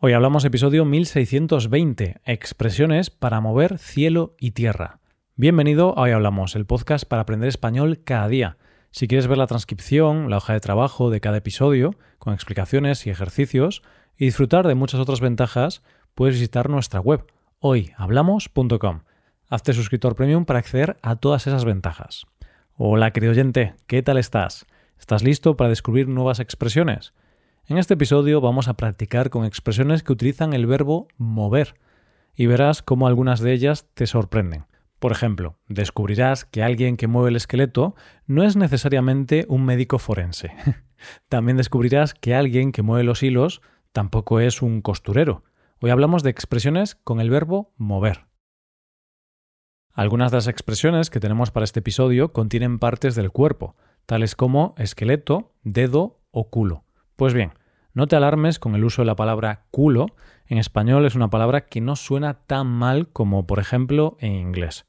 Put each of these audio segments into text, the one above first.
Hoy hablamos episodio 1620, expresiones para mover cielo y tierra. Bienvenido a Hoy Hablamos, el podcast para aprender español cada día. Si quieres ver la transcripción, la hoja de trabajo de cada episodio, con explicaciones y ejercicios, y disfrutar de muchas otras ventajas, puedes visitar nuestra web, hoyhablamos.com. Hazte suscriptor premium para acceder a todas esas ventajas. Hola, querido oyente, ¿qué tal estás? ¿Estás listo para descubrir nuevas expresiones? En este episodio vamos a practicar con expresiones que utilizan el verbo mover y verás cómo algunas de ellas te sorprenden. Por ejemplo, descubrirás que alguien que mueve el esqueleto no es necesariamente un médico forense. También descubrirás que alguien que mueve los hilos tampoco es un costurero. Hoy hablamos de expresiones con el verbo mover. Algunas de las expresiones que tenemos para este episodio contienen partes del cuerpo, tales como esqueleto, dedo o culo. Pues bien, no te alarmes con el uso de la palabra culo. En español es una palabra que no suena tan mal como, por ejemplo, en inglés.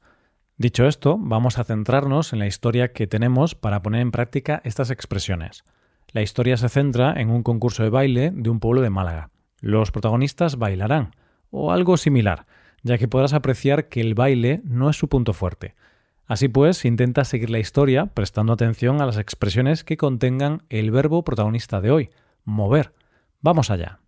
Dicho esto, vamos a centrarnos en la historia que tenemos para poner en práctica estas expresiones. La historia se centra en un concurso de baile de un pueblo de Málaga. Los protagonistas bailarán, o algo similar, ya que podrás apreciar que el baile no es su punto fuerte. Así pues, intenta seguir la historia prestando atención a las expresiones que contengan el verbo protagonista de hoy, mover. Vamos allá.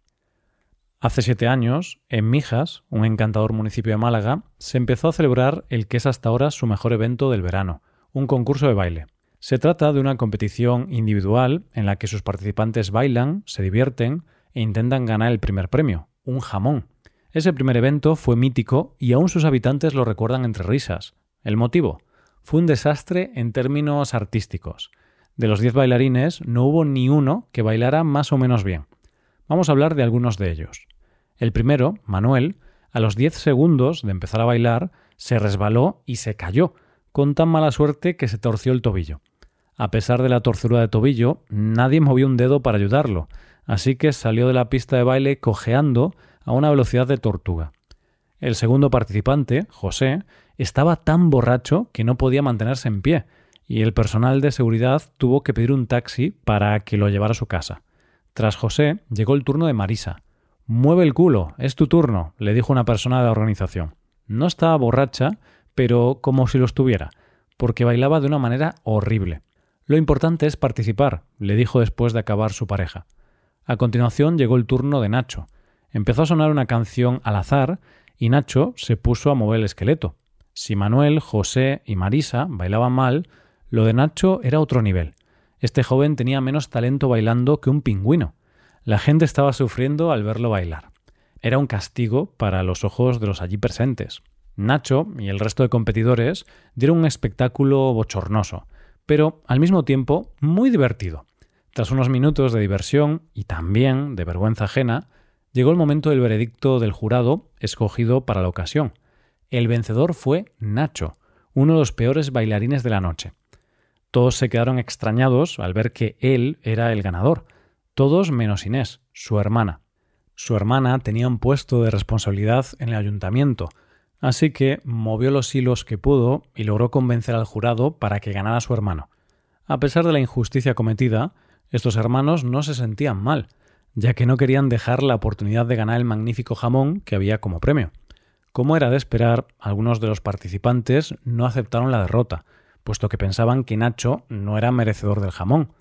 Hace siete años, en Mijas, un encantador municipio de Málaga, se empezó a celebrar el que es hasta ahora su mejor evento del verano, un concurso de baile. Se trata de una competición individual en la que sus participantes bailan, se divierten e intentan ganar el primer premio, un jamón. Ese primer evento fue mítico y aún sus habitantes lo recuerdan entre risas. ¿El motivo? Fue un desastre en términos artísticos. De los diez bailarines no hubo ni uno que bailara más o menos bien. Vamos a hablar de algunos de ellos. El primero, Manuel, a los diez segundos de empezar a bailar, se resbaló y se cayó, con tan mala suerte que se torció el tobillo. A pesar de la torcedura de tobillo, nadie movió un dedo para ayudarlo, así que salió de la pista de baile cojeando a una velocidad de tortuga. El segundo participante, José, estaba tan borracho que no podía mantenerse en pie, y el personal de seguridad tuvo que pedir un taxi para que lo llevara a su casa. Tras José llegó el turno de Marisa. Mueve el culo, es tu turno, le dijo una persona de la organización. No estaba borracha, pero como si lo estuviera, porque bailaba de una manera horrible. Lo importante es participar, le dijo después de acabar su pareja. A continuación llegó el turno de Nacho. Empezó a sonar una canción al azar y Nacho se puso a mover el esqueleto. Si Manuel, José y Marisa bailaban mal, lo de Nacho era otro nivel. Este joven tenía menos talento bailando que un pingüino. La gente estaba sufriendo al verlo bailar. Era un castigo para los ojos de los allí presentes. Nacho y el resto de competidores dieron un espectáculo bochornoso, pero al mismo tiempo muy divertido. Tras unos minutos de diversión y también de vergüenza ajena, llegó el momento del veredicto del jurado escogido para la ocasión. El vencedor fue Nacho, uno de los peores bailarines de la noche. Todos se quedaron extrañados al ver que él era el ganador, todos menos Inés, su hermana. Su hermana tenía un puesto de responsabilidad en el ayuntamiento, así que movió los hilos que pudo y logró convencer al jurado para que ganara su hermano. A pesar de la injusticia cometida, estos hermanos no se sentían mal, ya que no querían dejar la oportunidad de ganar el magnífico jamón que había como premio. Como era de esperar, algunos de los participantes no aceptaron la derrota, puesto que pensaban que Nacho no era merecedor del jamón.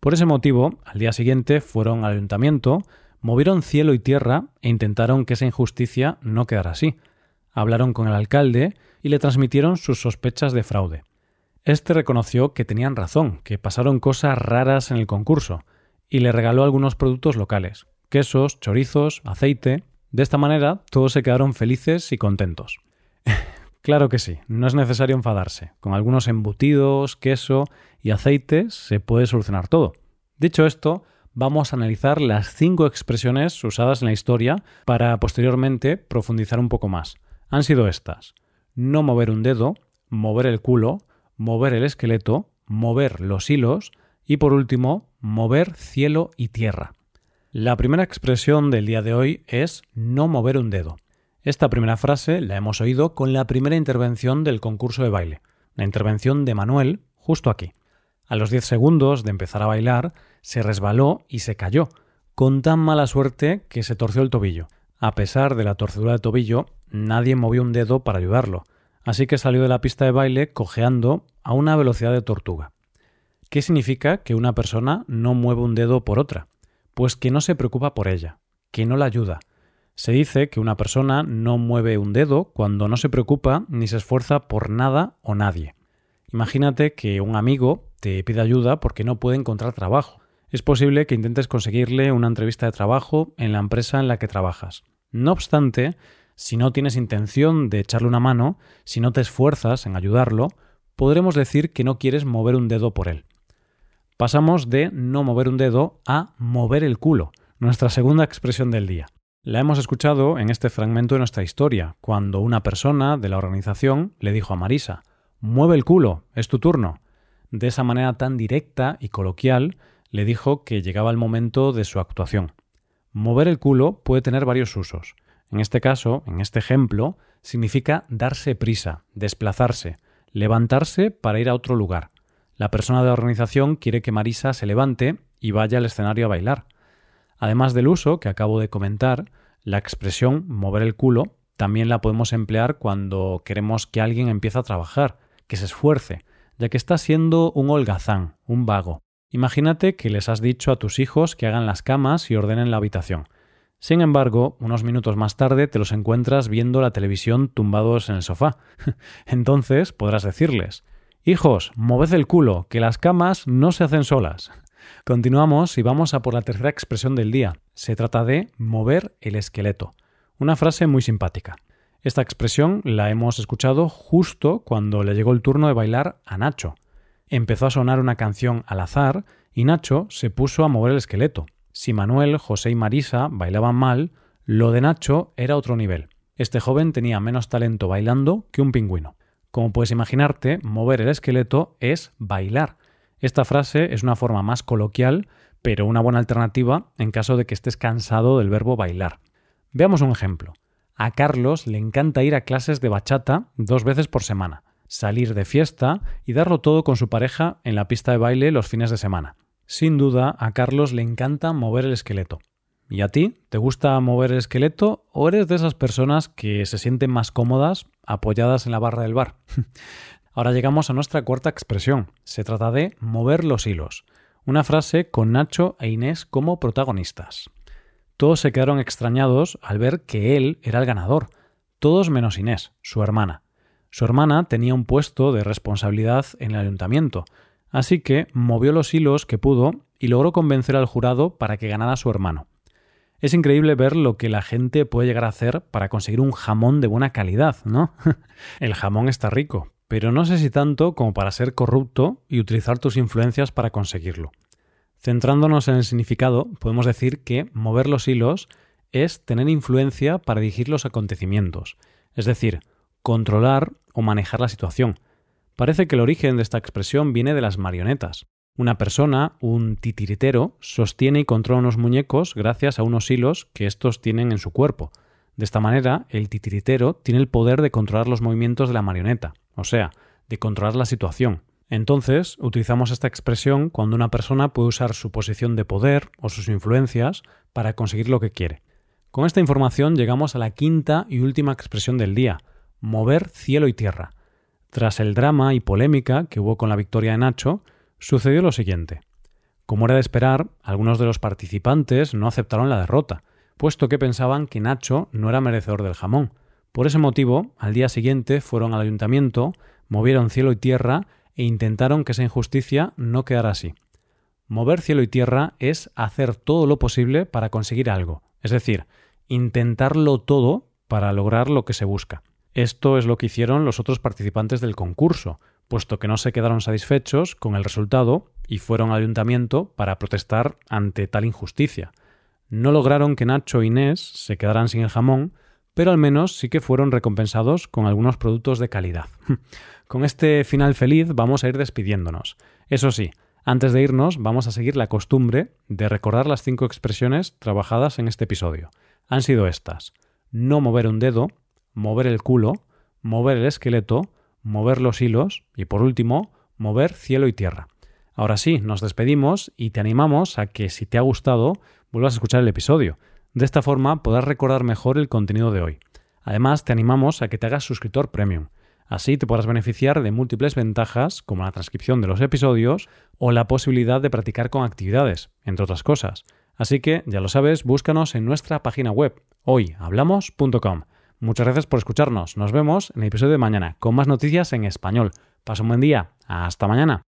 Por ese motivo, al día siguiente fueron al ayuntamiento, movieron cielo y tierra e intentaron que esa injusticia no quedara así. Hablaron con el alcalde y le transmitieron sus sospechas de fraude. Este reconoció que tenían razón, que pasaron cosas raras en el concurso, y le regaló algunos productos locales, quesos, chorizos, aceite, de esta manera, todos se quedaron felices y contentos. claro que sí, no es necesario enfadarse. Con algunos embutidos, queso y aceite se puede solucionar todo. Dicho esto, vamos a analizar las cinco expresiones usadas en la historia para posteriormente profundizar un poco más. Han sido estas. No mover un dedo, mover el culo, mover el esqueleto, mover los hilos y por último, mover cielo y tierra. La primera expresión del día de hoy es no mover un dedo. Esta primera frase la hemos oído con la primera intervención del concurso de baile, la intervención de Manuel, justo aquí. A los 10 segundos de empezar a bailar, se resbaló y se cayó, con tan mala suerte que se torció el tobillo. A pesar de la torcedura de tobillo, nadie movió un dedo para ayudarlo, así que salió de la pista de baile cojeando a una velocidad de tortuga. ¿Qué significa que una persona no mueve un dedo por otra? Pues que no se preocupa por ella, que no la ayuda. Se dice que una persona no mueve un dedo cuando no se preocupa ni se esfuerza por nada o nadie. Imagínate que un amigo te pide ayuda porque no puede encontrar trabajo. Es posible que intentes conseguirle una entrevista de trabajo en la empresa en la que trabajas. No obstante, si no tienes intención de echarle una mano, si no te esfuerzas en ayudarlo, podremos decir que no quieres mover un dedo por él. Pasamos de no mover un dedo a mover el culo, nuestra segunda expresión del día. La hemos escuchado en este fragmento de nuestra historia, cuando una persona de la organización le dijo a Marisa, Mueve el culo, es tu turno. De esa manera tan directa y coloquial, le dijo que llegaba el momento de su actuación. Mover el culo puede tener varios usos. En este caso, en este ejemplo, significa darse prisa, desplazarse, levantarse para ir a otro lugar. La persona de la organización quiere que Marisa se levante y vaya al escenario a bailar. Además del uso que acabo de comentar, la expresión mover el culo también la podemos emplear cuando queremos que alguien empiece a trabajar, que se esfuerce, ya que está siendo un holgazán, un vago. Imagínate que les has dicho a tus hijos que hagan las camas y ordenen la habitación. Sin embargo, unos minutos más tarde te los encuentras viendo la televisión tumbados en el sofá. Entonces podrás decirles Hijos, moved el culo, que las camas no se hacen solas. Continuamos y vamos a por la tercera expresión del día. Se trata de mover el esqueleto. Una frase muy simpática. Esta expresión la hemos escuchado justo cuando le llegó el turno de bailar a Nacho. Empezó a sonar una canción al azar y Nacho se puso a mover el esqueleto. Si Manuel, José y Marisa bailaban mal, lo de Nacho era otro nivel. Este joven tenía menos talento bailando que un pingüino. Como puedes imaginarte, mover el esqueleto es bailar. Esta frase es una forma más coloquial, pero una buena alternativa en caso de que estés cansado del verbo bailar. Veamos un ejemplo. A Carlos le encanta ir a clases de bachata dos veces por semana, salir de fiesta y darlo todo con su pareja en la pista de baile los fines de semana. Sin duda, a Carlos le encanta mover el esqueleto. ¿Y a ti? ¿Te gusta mover el esqueleto o eres de esas personas que se sienten más cómodas apoyadas en la barra del bar? Ahora llegamos a nuestra cuarta expresión. Se trata de mover los hilos. Una frase con Nacho e Inés como protagonistas. Todos se quedaron extrañados al ver que él era el ganador, todos menos Inés, su hermana. Su hermana tenía un puesto de responsabilidad en el ayuntamiento, así que movió los hilos que pudo y logró convencer al jurado para que ganara su hermano. Es increíble ver lo que la gente puede llegar a hacer para conseguir un jamón de buena calidad, ¿no? el jamón está rico, pero no sé si tanto como para ser corrupto y utilizar tus influencias para conseguirlo. Centrándonos en el significado, podemos decir que mover los hilos es tener influencia para dirigir los acontecimientos, es decir, controlar o manejar la situación. Parece que el origen de esta expresión viene de las marionetas. Una persona, un titiritero, sostiene y controla unos muñecos gracias a unos hilos que estos tienen en su cuerpo. De esta manera, el titiritero tiene el poder de controlar los movimientos de la marioneta, o sea, de controlar la situación. Entonces, utilizamos esta expresión cuando una persona puede usar su posición de poder o sus influencias para conseguir lo que quiere. Con esta información llegamos a la quinta y última expresión del día, mover cielo y tierra. Tras el drama y polémica que hubo con la victoria de Nacho, sucedió lo siguiente. Como era de esperar, algunos de los participantes no aceptaron la derrota, puesto que pensaban que Nacho no era merecedor del jamón. Por ese motivo, al día siguiente fueron al ayuntamiento, movieron cielo y tierra e intentaron que esa injusticia no quedara así. Mover cielo y tierra es hacer todo lo posible para conseguir algo, es decir, intentarlo todo para lograr lo que se busca. Esto es lo que hicieron los otros participantes del concurso, puesto que no se quedaron satisfechos con el resultado y fueron al ayuntamiento para protestar ante tal injusticia. No lograron que Nacho e Inés se quedaran sin el jamón, pero al menos sí que fueron recompensados con algunos productos de calidad. Con este final feliz vamos a ir despidiéndonos. Eso sí, antes de irnos vamos a seguir la costumbre de recordar las cinco expresiones trabajadas en este episodio. Han sido estas. No mover un dedo, mover el culo, mover el esqueleto, mover los hilos y por último, mover cielo y tierra. Ahora sí, nos despedimos y te animamos a que si te ha gustado vuelvas a escuchar el episodio. De esta forma podrás recordar mejor el contenido de hoy. Además, te animamos a que te hagas suscriptor premium. Así te podrás beneficiar de múltiples ventajas como la transcripción de los episodios o la posibilidad de practicar con actividades, entre otras cosas. Así que, ya lo sabes, búscanos en nuestra página web hoyhablamos.com. Muchas gracias por escucharnos. Nos vemos en el episodio de mañana con más noticias en español. Pasa un buen día. Hasta mañana.